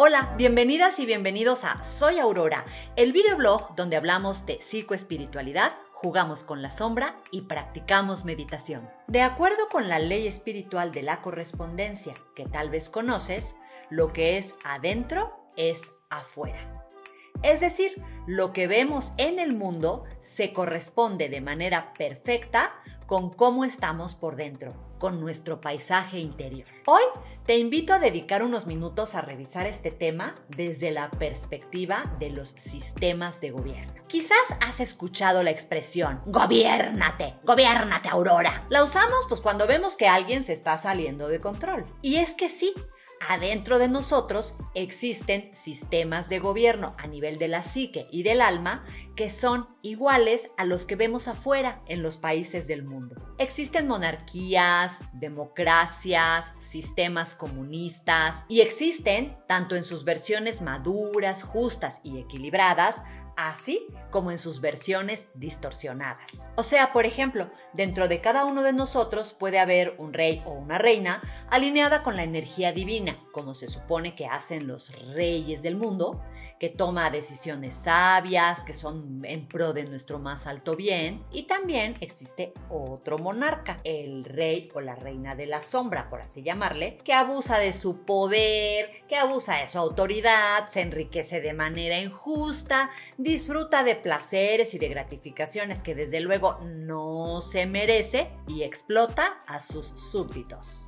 Hola, bienvenidas y bienvenidos a Soy Aurora, el videoblog donde hablamos de psicoespiritualidad, jugamos con la sombra y practicamos meditación. De acuerdo con la ley espiritual de la correspondencia que tal vez conoces, lo que es adentro es afuera. Es decir, lo que vemos en el mundo se corresponde de manera perfecta con cómo estamos por dentro, con nuestro paisaje interior. Hoy te invito a dedicar unos minutos a revisar este tema desde la perspectiva de los sistemas de gobierno. Quizás has escuchado la expresión gobiernate, gobiernate Aurora. La usamos pues cuando vemos que alguien se está saliendo de control. Y es que sí, adentro de nosotros existen sistemas de gobierno a nivel de la psique y del alma que son iguales a los que vemos afuera en los países del mundo. Existen monarquías, democracias, sistemas comunistas y existen, tanto en sus versiones maduras, justas y equilibradas, así como en sus versiones distorsionadas. O sea, por ejemplo, dentro de cada uno de nosotros puede haber un rey o una reina alineada con la energía divina, como se supone que hacen los reyes del mundo, que toma decisiones sabias, que son en pro de nuestro más alto bien, y también existe otro monarca, el rey o la reina de la sombra, por así llamarle, que abusa de su poder, que abusa de su autoridad, se enriquece de manera injusta, disfruta de placeres y de gratificaciones que desde luego no se merece y explota a sus súbditos.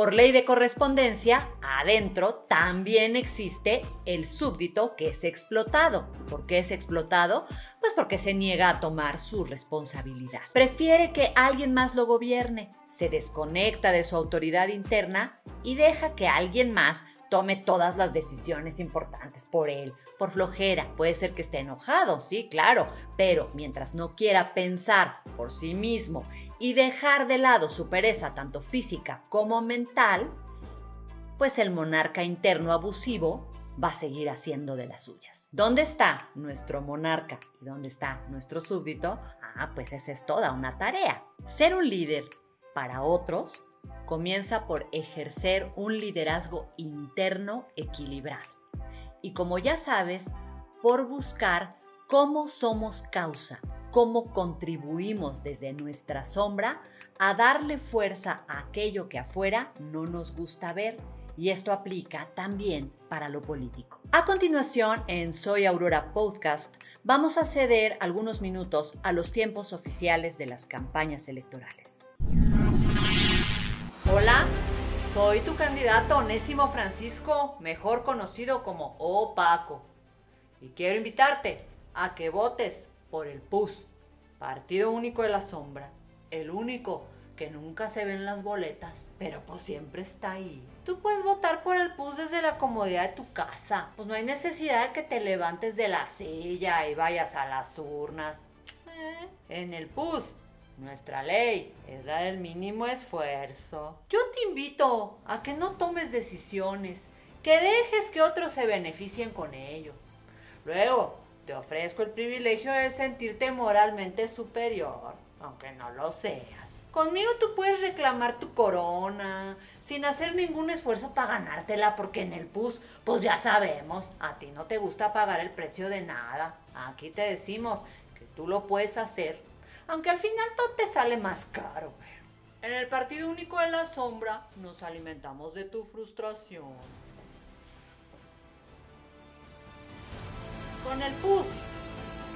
Por ley de correspondencia, adentro también existe el súbdito que es explotado. ¿Por qué es explotado? Pues porque se niega a tomar su responsabilidad. Prefiere que alguien más lo gobierne, se desconecta de su autoridad interna y deja que alguien más tome todas las decisiones importantes por él, por flojera. Puede ser que esté enojado, sí, claro, pero mientras no quiera pensar por sí mismo y dejar de lado su pereza tanto física como mental, pues el monarca interno abusivo va a seguir haciendo de las suyas. ¿Dónde está nuestro monarca y dónde está nuestro súbdito? Ah, pues esa es toda una tarea. Ser un líder para otros comienza por ejercer un liderazgo interno equilibrado. Y como ya sabes, por buscar cómo somos causa, cómo contribuimos desde nuestra sombra a darle fuerza a aquello que afuera no nos gusta ver. Y esto aplica también para lo político. A continuación, en Soy Aurora Podcast, vamos a ceder algunos minutos a los tiempos oficiales de las campañas electorales. Hola, soy tu candidato Onésimo Francisco, mejor conocido como Opaco. Y quiero invitarte a que votes por el PUS, Partido Único de la Sombra, el único que nunca se ve en las boletas, pero pues siempre está ahí. Tú puedes votar por el PUS desde la comodidad de tu casa. Pues no hay necesidad de que te levantes de la silla y vayas a las urnas. Eh, en el PUS nuestra ley es la del mínimo esfuerzo. Yo te invito a que no tomes decisiones, que dejes que otros se beneficien con ello. Luego, te ofrezco el privilegio de sentirte moralmente superior, aunque no lo seas. Conmigo tú puedes reclamar tu corona sin hacer ningún esfuerzo para ganártela, porque en el PUS, pues ya sabemos, a ti no te gusta pagar el precio de nada. Aquí te decimos que tú lo puedes hacer aunque al final todo te sale más caro. En el Partido Único de la Sombra nos alimentamos de tu frustración. Con el PUS,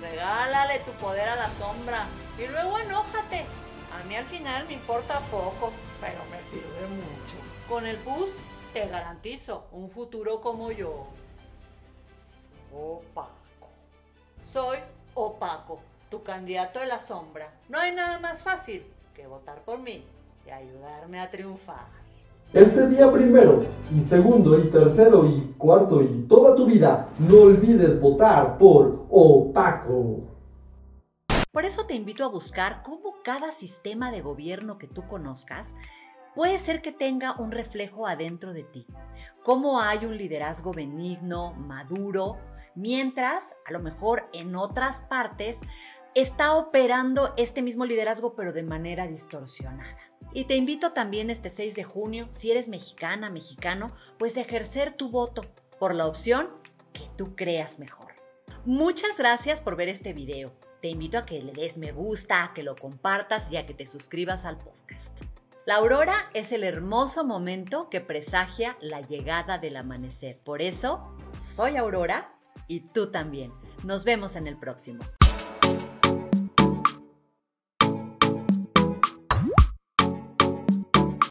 regálale tu poder a la sombra y luego enójate. A mí al final me importa poco, pero me sirve mucho. Con el PUS te garantizo un futuro como yo. Opaco. Soy opaco tu candidato de la sombra. No hay nada más fácil que votar por mí y ayudarme a triunfar. Este día primero y segundo y tercero y cuarto y toda tu vida, no olvides votar por Opaco. Por eso te invito a buscar cómo cada sistema de gobierno que tú conozcas puede ser que tenga un reflejo adentro de ti. Cómo hay un liderazgo benigno, maduro, mientras a lo mejor en otras partes está operando este mismo liderazgo pero de manera distorsionada. Y te invito también este 6 de junio, si eres mexicana, mexicano, pues a ejercer tu voto por la opción que tú creas mejor. Muchas gracias por ver este video. Te invito a que le des me gusta, a que lo compartas y a que te suscribas al podcast. La aurora es el hermoso momento que presagia la llegada del amanecer. Por eso, soy Aurora y tú también. Nos vemos en el próximo.